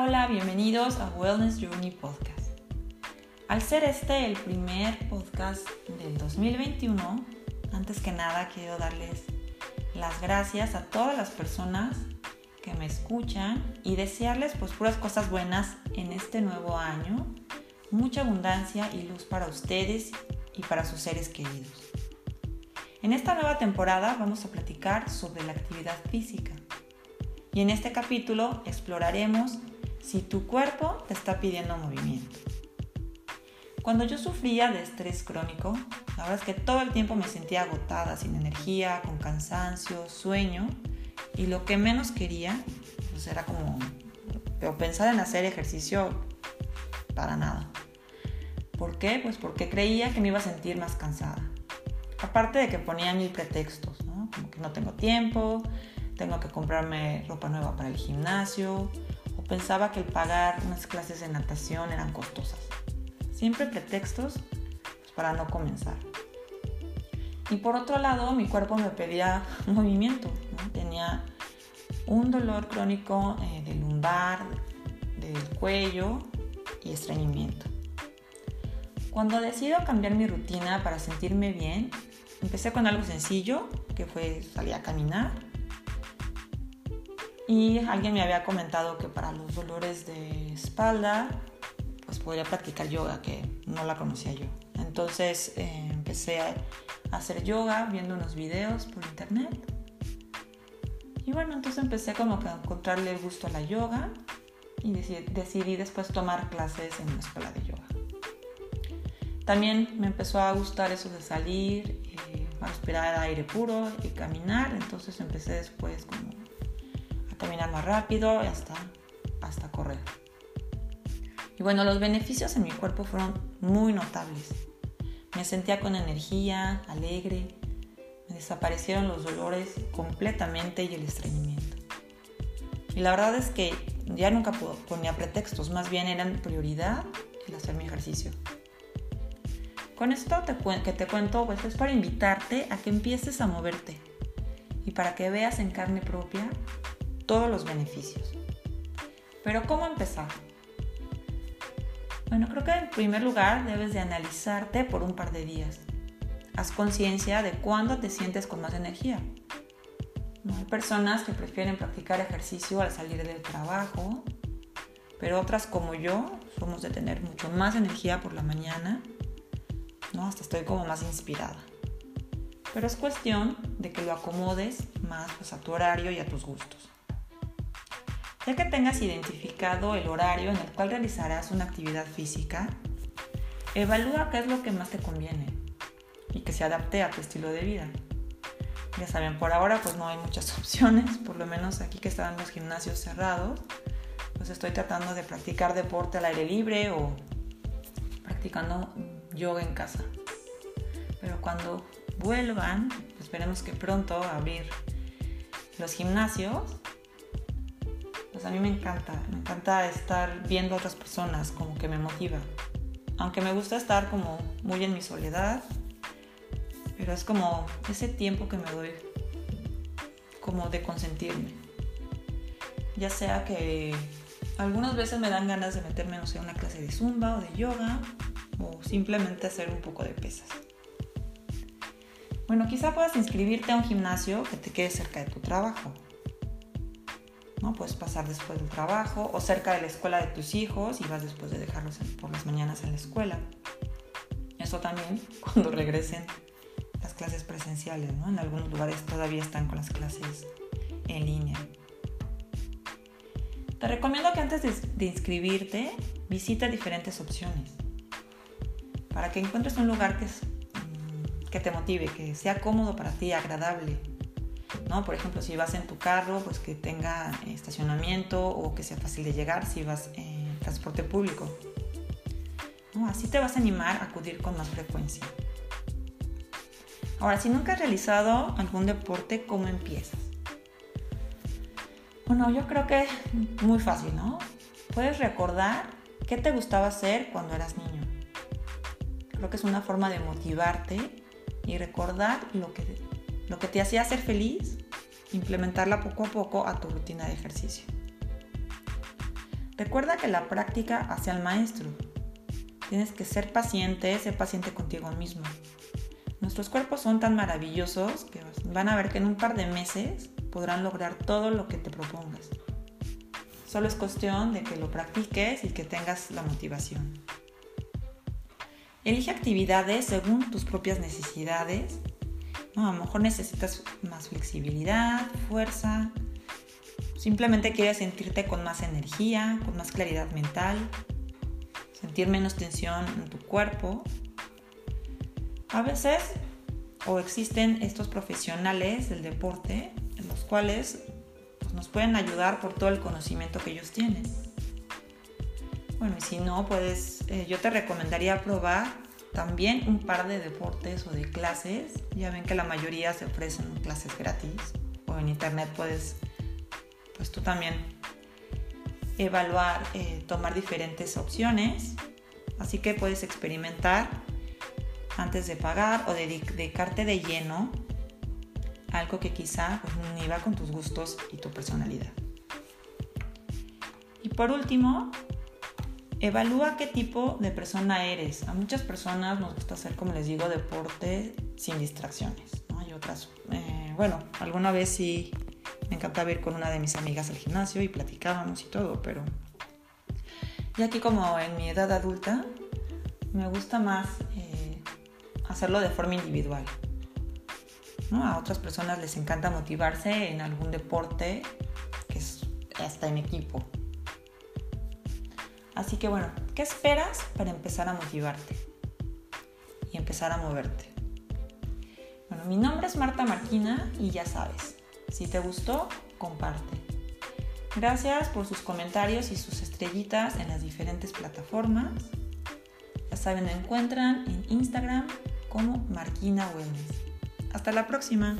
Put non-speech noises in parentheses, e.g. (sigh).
Hola, bienvenidos a Wellness Journey Podcast. Al ser este el primer podcast del 2021, antes que nada quiero darles las gracias a todas las personas que me escuchan y desearles pues puras cosas buenas en este nuevo año, mucha abundancia y luz para ustedes y para sus seres queridos. En esta nueva temporada vamos a platicar sobre la actividad física. Y en este capítulo exploraremos si tu cuerpo te está pidiendo movimiento. Cuando yo sufría de estrés crónico, la verdad es que todo el tiempo me sentía agotada, sin energía, con cansancio, sueño, y lo que menos quería pues era como pensar en hacer ejercicio para nada. ¿Por qué? Pues porque creía que me iba a sentir más cansada. Aparte de que ponía mil pretextos, ¿no? Como que no tengo tiempo, tengo que comprarme ropa nueva para el gimnasio pensaba que el pagar unas clases de natación eran costosas. Siempre pretextos pues, para no comenzar. Y por otro lado, mi cuerpo me pedía (laughs) movimiento. Tenía un dolor crónico eh, del lumbar, del cuello y estreñimiento. Cuando decido cambiar mi rutina para sentirme bien, empecé con algo sencillo, que fue salir a caminar y alguien me había comentado que para los dolores de espalda, pues podría practicar yoga, que no la conocía yo. Entonces eh, empecé a hacer yoga viendo unos videos por internet. Y bueno, entonces empecé como a encontrarle gusto a la yoga y decidí, después tomar clases en una escuela de yoga. También me empezó a gustar eso de salir, eh, a respirar aire puro y caminar, entonces empecé después como caminar más rápido hasta, hasta correr. Y bueno, los beneficios en mi cuerpo fueron muy notables. Me sentía con energía, alegre, me desaparecieron los dolores completamente y el estreñimiento. Y la verdad es que ya nunca ponía pretextos, más bien eran prioridad el hacer mi ejercicio. Con esto que te cuento, pues es para invitarte a que empieces a moverte y para que veas en carne propia todos los beneficios. Pero ¿cómo empezar? Bueno, creo que en primer lugar debes de analizarte por un par de días. Haz conciencia de cuándo te sientes con más energía. Hay personas que prefieren practicar ejercicio al salir del trabajo, pero otras como yo somos de tener mucho más energía por la mañana, ¿no? hasta estoy como más inspirada. Pero es cuestión de que lo acomodes más pues, a tu horario y a tus gustos. Ya que tengas identificado el horario en el cual realizarás una actividad física, evalúa qué es lo que más te conviene y que se adapte a tu estilo de vida. Ya saben, por ahora pues no hay muchas (laughs) opciones, por lo menos aquí que están los gimnasios cerrados, pues estoy tratando de practicar deporte al aire libre o practicando yoga en casa. Pero cuando vuelvan, esperemos que pronto abrir los gimnasios, pues a mí me encanta, me encanta estar viendo a otras personas, como que me motiva. Aunque me gusta estar como muy en mi soledad, pero es como ese tiempo que me doy, como de consentirme. Ya sea que algunas veces me dan ganas de meterme, no una clase de zumba o de yoga, o simplemente hacer un poco de pesas. Bueno, quizá puedas inscribirte a un gimnasio que te quede cerca de tu trabajo ¿no? Puedes pasar después del trabajo o cerca de la escuela de tus hijos y vas después de dejarlos por las mañanas en la escuela. Eso también (laughs) cuando regresen las clases presenciales, ¿no? En algunos lugares todavía están con las clases en línea. Te recomiendo que antes de, inscribirte visites diferentes opciones para que encuentres un lugar que, mm, que te motive, que sea cómodo para ti, agradable, ¿no? Por ejemplo, si vas en tu carro, pues que tenga estacionamiento o que sea fácil de llegar si vas en transporte público. Así te vas a animar a acudir con más frecuencia. Ahora, si nunca has realizado algún deporte, ¿cómo empiezas? Bueno, yo creo que es muy fácil, ¿no? Puedes recordar qué te gustaba hacer cuando eras niño. Creo que es una forma de motivarte y recordar lo que lo que te hacía ser feliz, implementarla poco a poco a tu rutina de ejercicio. Recuerda que la práctica hace al maestro. Tienes que ser paciente, ser paciente contigo mismo. Nuestros cuerpos son tan maravillosos que van a ver que en un par de meses podrán lograr todo lo que te propongas. Solo es cuestión de que lo practiques y que tengas la motivación. Elige actividades según tus propias necesidades. A lo mejor necesitas más flexibilidad, fuerza. Simplemente quieres sentirte con más energía, con más claridad mental, sentir menos tensión en tu cuerpo. A veces o existen estos profesionales del deporte en los cuales nos pueden ayudar por todo el conocimiento que ellos tienen. Bueno, y si no, puedes, eh, yo te recomendaría probar también un par de deportes o de clases. Ya ven que la mayoría se ofrecen clases gratis o en internet puedes, pues tú también evaluar, eh, tomar diferentes opciones. Así que puedes experimentar antes de pagar o dedicarte de lleno algo que quizá pues, con tus gustos y tu personalidad. Y por último, evalúa qué tipo de persona eres. A muchas personas nos gusta hacer, como les digo, deporte sin distracciones. Hay otras, eh, bueno, alguna vez sí me encantaba ir con una de mis amigas al gimnasio y platicábamos y todo, pero y aquí como en mi edad adulta, me gusta más eh, hacerlo de forma individual. A otras personas les encanta motivarse en algún deporte que es hasta en equipo. Así que bueno, ¿qué esperas para empezar a motivarte y empezar a moverte? Bueno, mi nombre es Marta Marquina y ya sabes, si te gustó, comparte. Gracias por sus comentarios y sus estrellitas en las diferentes plataformas. Ya saben, me encuentran en Instagram como Marquina Wellness. Hasta la próxima.